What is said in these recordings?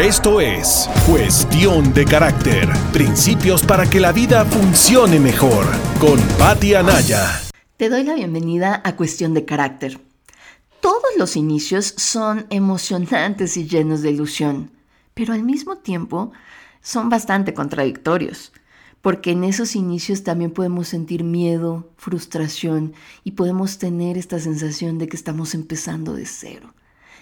Esto es Cuestión de Carácter, principios para que la vida funcione mejor, con Patti Anaya. Te doy la bienvenida a Cuestión de Carácter. Todos los inicios son emocionantes y llenos de ilusión, pero al mismo tiempo son bastante contradictorios, porque en esos inicios también podemos sentir miedo, frustración y podemos tener esta sensación de que estamos empezando de cero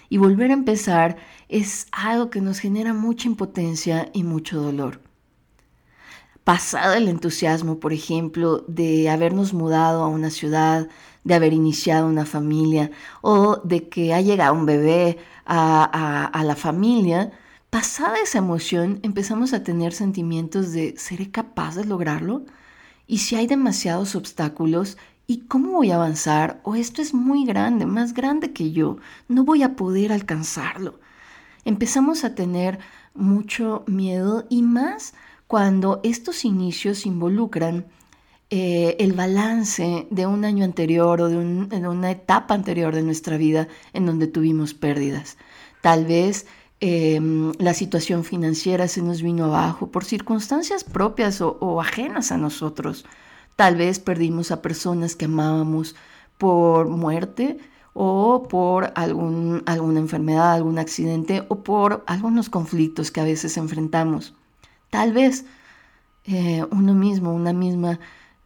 y volver a empezar es algo que nos genera mucha impotencia y mucho dolor. Pasado el entusiasmo, por ejemplo, de habernos mudado a una ciudad, de haber iniciado una familia o de que ha llegado un bebé a, a la familia, pasada esa emoción empezamos a tener sentimientos de ¿seré capaz de lograrlo? Y si hay demasiados obstáculos, ¿Y cómo voy a avanzar? O esto es muy grande, más grande que yo, no voy a poder alcanzarlo. Empezamos a tener mucho miedo y más cuando estos inicios involucran eh, el balance de un año anterior o de, una etapa anterior de nuestra vida en donde tuvimos pérdidas. Tal vez em, la situación financiera se nos vino abajo por circunstancias propias o ajenas a nosotros. Tal vez perdimos a personas que amábamos por muerte o por algún, alguna enfermedad, algún accidente o por algunos conflictos que a veces enfrentamos. Tal vez eh, uno mismo, una misma,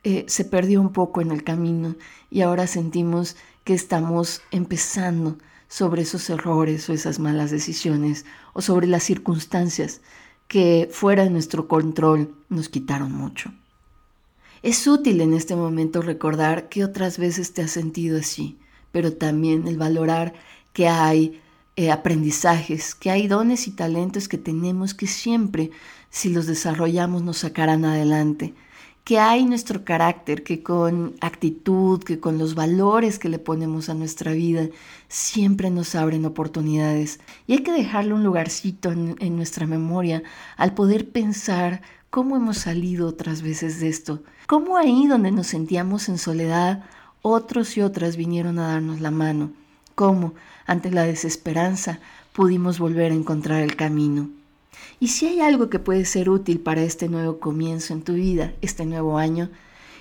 eh, se perdió un poco en el camino y ahora sentimos que estamos empezando sobre esos errores o esas malas decisiones o sobre las circunstancias que fuera de nuestro control nos quitaron mucho. Es útil en este momento recordar que otras veces te has sentido así, pero también el valorar que hay eh, aprendizajes, que hay dones y talentos que tenemos que siempre, si los desarrollamos, nos sacarán adelante, que hay nuestro carácter, que con actitud, que con los valores que le ponemos a nuestra vida, siempre nos abren oportunidades. Y hay que dejarle un lugarcito en nuestra memoria al poder pensar cómo hemos salido otras veces de esto, cómo ahí donde nos sentíamos en soledad, otros y otras vinieron a darnos la mano, cómo, ante la desesperanza, pudimos volver a encontrar el camino. Y si hay algo que puede ser útil para este nuevo comienzo en tu vida, este nuevo año,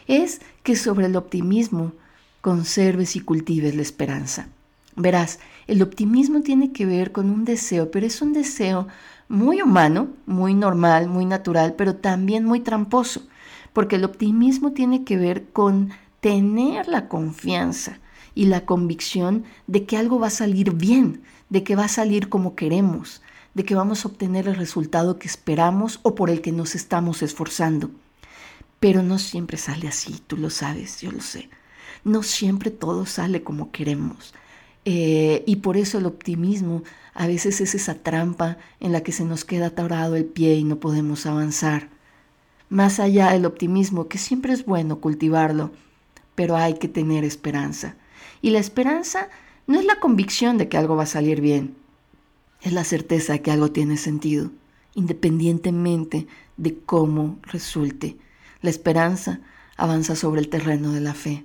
es que sobre el optimismo conserves y cultives la esperanza. Verás, el optimismo tiene que ver con un deseo, pero es un deseo muy humano, muy normal, muy natural, pero también muy tramposo, porque el optimismo tiene que ver con tener la confianza y la convicción de que algo va a salir bien, de que va a salir como queremos, de que vamos a obtener el resultado que esperamos o por el que nos estamos esforzando. Pero no siempre sale así, tú lo sabes, yo lo sé. No siempre todo sale como queremos. Eh, y por eso el optimismo a veces es esa trampa en la que se nos queda atorado el pie y no podemos avanzar. Más allá del optimismo, que siempre es bueno cultivarlo, pero hay que tener esperanza. Y la esperanza no es la convicción de que algo va a salir bien, es la certeza de que algo tiene sentido, independientemente de cómo resulte. La esperanza avanza sobre el terreno de la fe.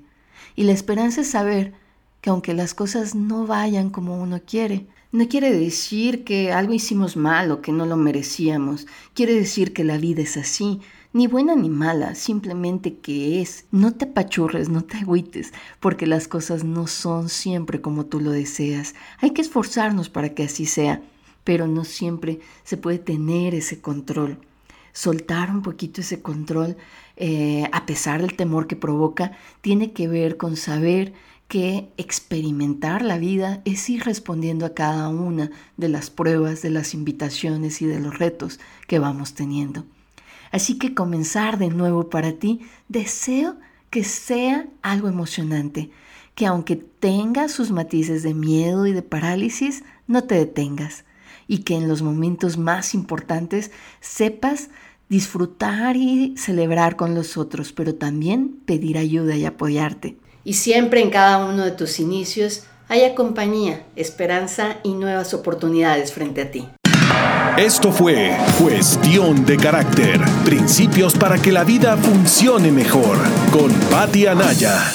Y la esperanza es saber que aunque las cosas no vayan como uno quiere, no quiere decir que algo hicimos mal o que no lo merecíamos. Quiere decir que la vida es así, ni buena ni mala, simplemente que es. No te apachurres, no te agüites, porque las cosas no son siempre como tú lo deseas. Hay que esforzarnos para que así sea, pero no siempre se puede tener ese control. Soltar un poquito ese control, eh, a pesar del temor que provoca, tiene que ver con saber que experimentar la vida es ir respondiendo a cada una de las pruebas, de las invitaciones y de los retos que vamos teniendo. Así que comenzar de nuevo para ti, deseo que sea algo emocionante, que aunque tenga sus matices de miedo y de parálisis, no te detengas y que en los momentos más importantes sepas disfrutar y celebrar con los otros, pero también pedir ayuda y apoyarte y siempre en cada uno de tus inicios haya compañía, esperanza y nuevas oportunidades frente a ti. Esto fue Cuestión de Carácter, principios para que la vida funcione mejor con Patti Anaya.